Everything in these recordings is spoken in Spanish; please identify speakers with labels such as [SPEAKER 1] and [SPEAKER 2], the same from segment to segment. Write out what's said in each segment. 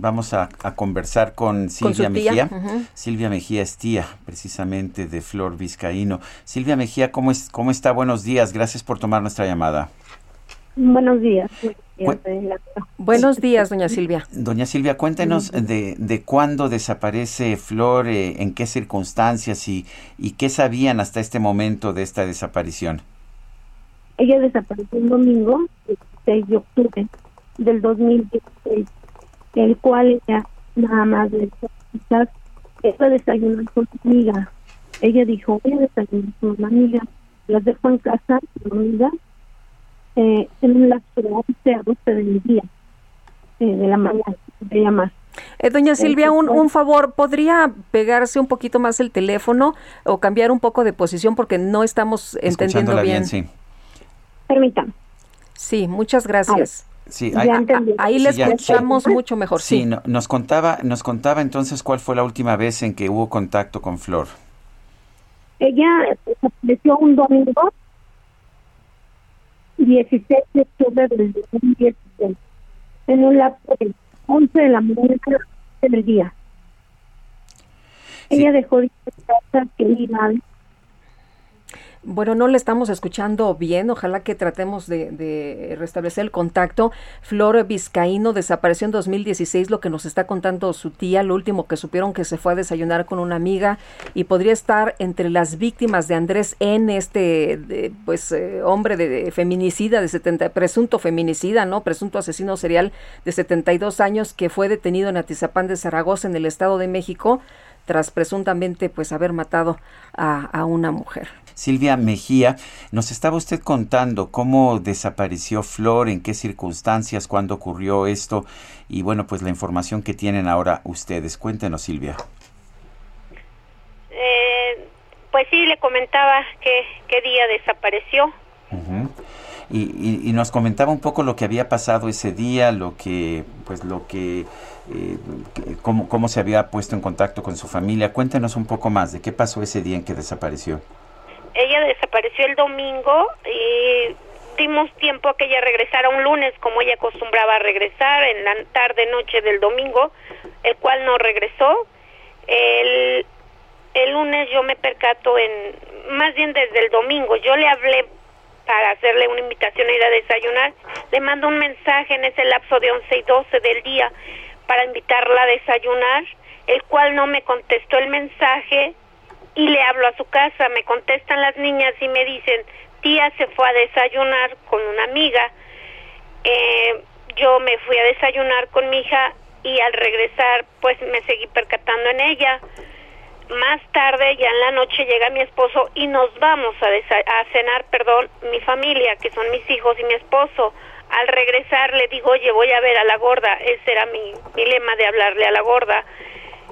[SPEAKER 1] Vamos a, a conversar con Silvia Mejía. Silvia Mejía es tía, precisamente, de Flor Vizcaíno. Silvia Mejía, ¿cómo, es, ¿cómo está? Buenos días. Gracias por tomar nuestra llamada.
[SPEAKER 2] Buenos días.
[SPEAKER 1] Bu-
[SPEAKER 3] Buenos días, doña Silvia.
[SPEAKER 1] Doña Silvia, cuéntenos de, de cuándo desaparece Flor, eh, en qué circunstancias y, y qué sabían hasta este momento de esta desaparición.
[SPEAKER 2] Ella desapareció un domingo, el 6 de octubre del 2016, el cual ella nada más de quizás iba a desayunar con su amiga. Ella dijo, voy a desayunar con una amiga. Las dejó en casa, dormida, eh, en un lapso de 11 a 12 del día, eh, de la mañana, de llamar.
[SPEAKER 3] Eh, doña Silvia, un, un favor, ¿podría pegarse un poquito más el teléfono o cambiar un poco de posición porque no estamos entendiendo
[SPEAKER 1] Escuchándola
[SPEAKER 3] bien?
[SPEAKER 1] sí.
[SPEAKER 2] Permítame.
[SPEAKER 3] Sí, muchas gracias.
[SPEAKER 1] Sí.
[SPEAKER 3] Ahí
[SPEAKER 1] Sí,
[SPEAKER 3] le
[SPEAKER 1] ya.
[SPEAKER 3] escuchamos mucho mejor.
[SPEAKER 1] sí,
[SPEAKER 3] Sí.
[SPEAKER 1] no- nos contaba, nos contaba entonces cuál fue la última vez en que hubo contacto con Flor.
[SPEAKER 2] Ella desapareció un domingo 16 de octubre del 2016 en un lapso de 11 de la mañana del día.
[SPEAKER 1] Sí.
[SPEAKER 2] Ella dejó de casa que iba a
[SPEAKER 3] Bueno, no le estamos escuchando bien. Ojalá que tratemos de, de restablecer el contacto. Flor Vizcaíno desapareció en 2016, lo que nos está contando su tía. Lo último que supieron que se fue a desayunar con una amiga y podría estar entre las víctimas de Andrés N, este pues eh, hombre de, de feminicida de 70, presunto feminicida, ¿no? Presunto asesino serial de 72 años que fue detenido en Atizapán de Zaragoza, en el Estado de México, tras presuntamente pues haber matado a, a una mujer.
[SPEAKER 1] Silvia Mejía, nos estaba usted contando cómo desapareció Flor, en qué circunstancias, cuándo ocurrió esto y bueno, pues la información que tienen ahora ustedes. Cuéntenos, Silvia.
[SPEAKER 4] Eh, pues sí, le comentaba que qué día desapareció.
[SPEAKER 1] Y, y- y nos comentaba un poco lo que había pasado ese día, lo que, pues lo que, eh, que- cómo, cómo se había puesto en contacto con su familia. Cuéntenos un poco más de qué pasó ese día en que desapareció.
[SPEAKER 4] Ella desapareció el domingo y dimos tiempo a que ella regresara un lunes como ella acostumbraba a regresar en la tarde noche del domingo, el cual no regresó. El, el lunes yo me percato en, más bien desde el domingo, yo le hablé para hacerle una invitación a ir a desayunar, le mando un mensaje en ese lapso de 11 y 12 del día para invitarla a desayunar, el cual no me contestó el mensaje y le hablo a su casa, me contestan las niñas y me dicen, tía se fue a desayunar con una amiga, eh, yo me fui a desayunar con mi hija y al regresar pues me seguí percatando en ella. Más tarde, ya en la noche, llega mi esposo y nos vamos a, a cenar, perdón, mi familia, que son mis hijos y mi esposo. Al regresar le digo, oye, voy a ver a la gorda. Ese era mi, mi lema de hablarle a la gorda.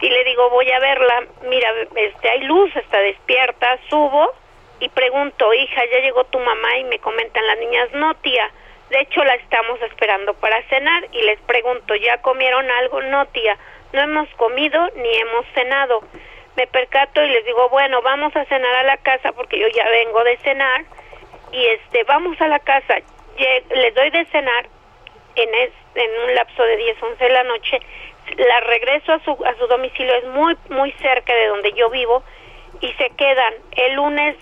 [SPEAKER 4] Y le digo, voy a verla. Mira, este, hay luz, está despierta. Subo y pregunto, hija, ¿ya llegó tu mamá? Y me comentan las niñas, no, tía. De hecho, la estamos esperando para cenar. Y les pregunto, ¿ya comieron algo? No, tía. No hemos comido ni hemos cenado me percato y les digo, bueno, vamos a cenar a la casa porque yo ya vengo de cenar y este, vamos a la casa, les doy de cenar en, es, en un lapso de 10, 11 de la noche, la regreso a su, a su domicilio, es muy, muy cerca de donde yo vivo y se quedan. El lunes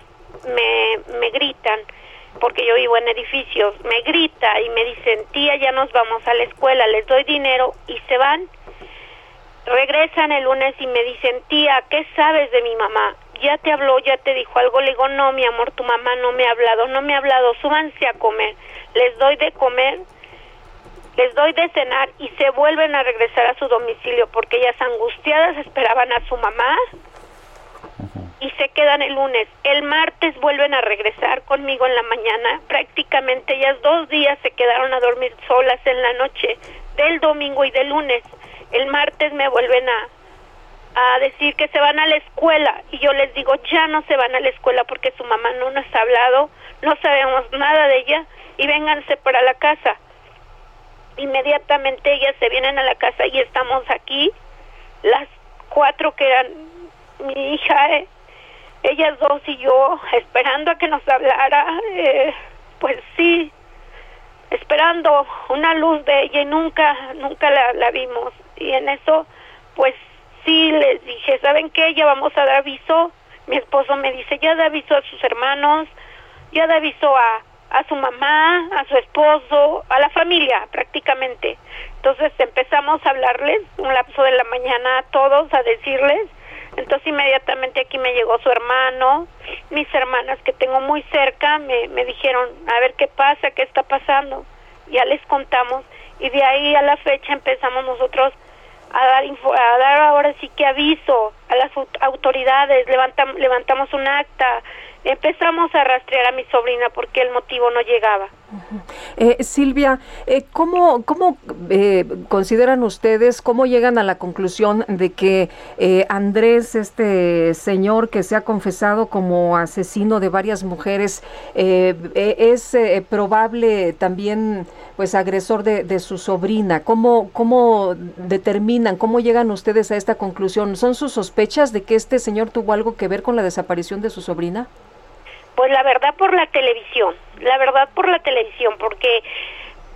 [SPEAKER 4] me, me gritan, porque yo vivo en edificios, me grita y me dicen, tía, ya nos vamos a la escuela, les doy dinero y se van regresan el lunes y me dicen, tía, ¿qué sabes de mi mamá? Ya te habló, ya te dijo algo. Le digo, no, mi amor, tu mamá no me ha hablado, no me ha hablado, súbanse a comer. Les doy de comer, les doy de cenar y se vuelven a regresar a su domicilio porque ellas angustiadas esperaban a su mamá y se quedan el lunes. El martes vuelven a regresar conmigo en la mañana. Prácticamente ellas dos días se quedaron a dormir solas en la noche del domingo y del lunes. El martes me vuelven a, a decir que se van a la escuela y yo les digo ya no se van a la escuela porque su mamá no nos ha hablado, no sabemos nada de ella y vénganse para la casa. Inmediatamente ellas se vienen a la casa y estamos aquí, las cuatro que eran mi hija, eh, ellas dos y yo, esperando a que nos hablara, eh, pues sí, esperando una luz de ella y nunca, nunca la, la vimos. Y en eso, pues sí les dije, ¿saben qué? Ya vamos a dar aviso. Mi esposo me dice, ya da aviso a sus hermanos, ya da aviso a, a su mamá, a su esposo, a la familia prácticamente. Entonces empezamos a hablarles un lapso de la mañana a todos, a decirles. Entonces inmediatamente aquí me llegó su hermano, mis hermanas que tengo muy cerca me, me dijeron, a ver qué pasa, qué está pasando. Ya les contamos y de ahí a la fecha empezamos nosotros a dar, a dar ahora sí que aviso a las autoridades, levantam, levantamos un acta, empezamos a rastrear a mi sobrina porque el motivo no llegaba.
[SPEAKER 3] Eh, Silvia, eh, ¿cómo, cómo eh, consideran ustedes, cómo llegan a la conclusión de que eh, Andrés, este señor que se ha confesado como asesino de varias mujeres, es probable también pues agresor de, de, su sobrina? ¿Cómo, ¿Cómo determinan, cómo llegan ustedes a esta conclusión? ¿Son sus sospechas de que este señor tuvo algo que ver con la desaparición de su sobrina?
[SPEAKER 4] Pues la verdad por la televisión, la verdad por la televisión, porque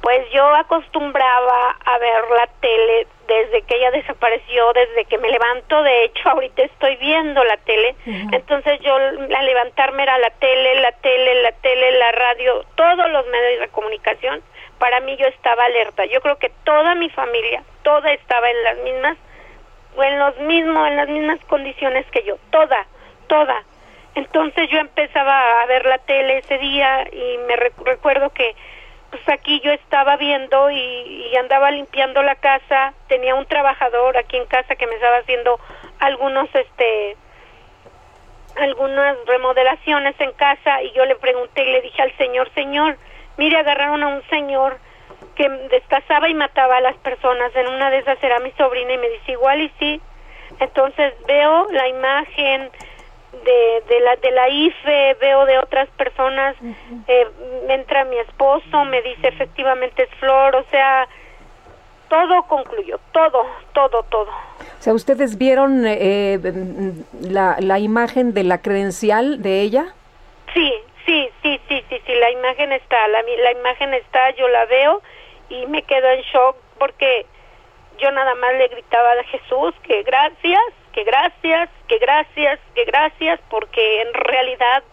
[SPEAKER 4] pues yo acostumbraba a ver la tele desde que ella desapareció, desde que me levanto, de hecho ahorita estoy viendo la tele, entonces yo al levantarme era la tele, la tele, la tele, la radio, todos los medios de comunicación, para mí yo estaba alerta. Yo creo que toda mi familia, toda estaba en las mismas, en los mismos, en las mismas condiciones que yo, toda, toda. Entonces yo empezaba a ver la tele ese día y me recuerdo que pues aquí yo estaba viendo y, y, andaba limpiando la casa, tenía un trabajador aquí en casa que me estaba haciendo algunos este algunas remodelaciones en casa y yo le pregunté y le dije al señor, señor, mire agarraron a un señor que destazaba y mataba a las personas, en una de esas era mi sobrina y me dice igual y sí, entonces veo la imagen, de, de la de la IFE, veo de otras personas, eh, entra mi esposo, me dice efectivamente es Flor, o sea, todo concluyó, todo, todo, todo.
[SPEAKER 3] O sea, ¿ustedes vieron eh, la, la imagen de la credencial de ella?
[SPEAKER 4] Sí, sí, sí, sí, sí, sí, la imagen está, la, la imagen está, yo la veo y me quedo en shock porque yo nada más le gritaba a Jesús que gracias, que gracias, que gracias, que gracias, porque en realidad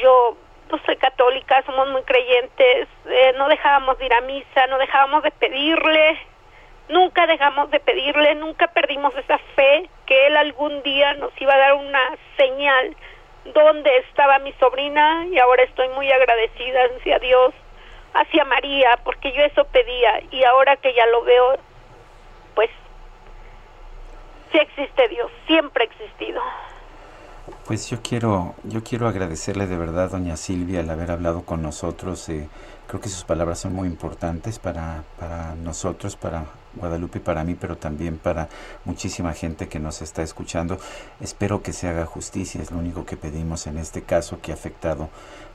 [SPEAKER 4] yo no soy católica, somos muy creyentes, eh, no dejábamos de ir a misa, no dejábamos de pedirle, nunca dejamos de pedirle, nunca perdimos esa fe que él algún día nos iba a dar una señal donde estaba mi sobrina y ahora estoy muy agradecida hacia Dios, hacia María, porque yo eso pedía y ahora que ya lo veo, pues sí existe Dios, siempre ha existido.
[SPEAKER 1] Pues yo quiero, yo quiero agradecerle de verdad, doña Silvia, el haber hablado con nosotros. Eh, creo que sus palabras son muy importantes para, para nosotros, para Guadalupe para mí, pero también para muchísima gente que nos está escuchando. Espero que se haga justicia, es lo único que pedimos en este caso que ha afectado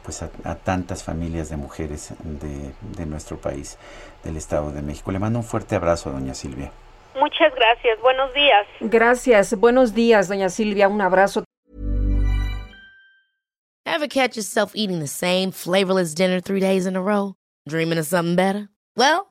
[SPEAKER 1] pues a, a tantas familias de mujeres de, de nuestro país, del Estado de México. Le mando un fuerte abrazo, doña Silvia.
[SPEAKER 4] Muchas gracias. Buenos días.
[SPEAKER 3] Gracias. Buenos días, doña Silvia. Un abrazo.
[SPEAKER 5] Ever catch yourself eating the same flavorless dinner three days in a row? Dreaming of something better? Well,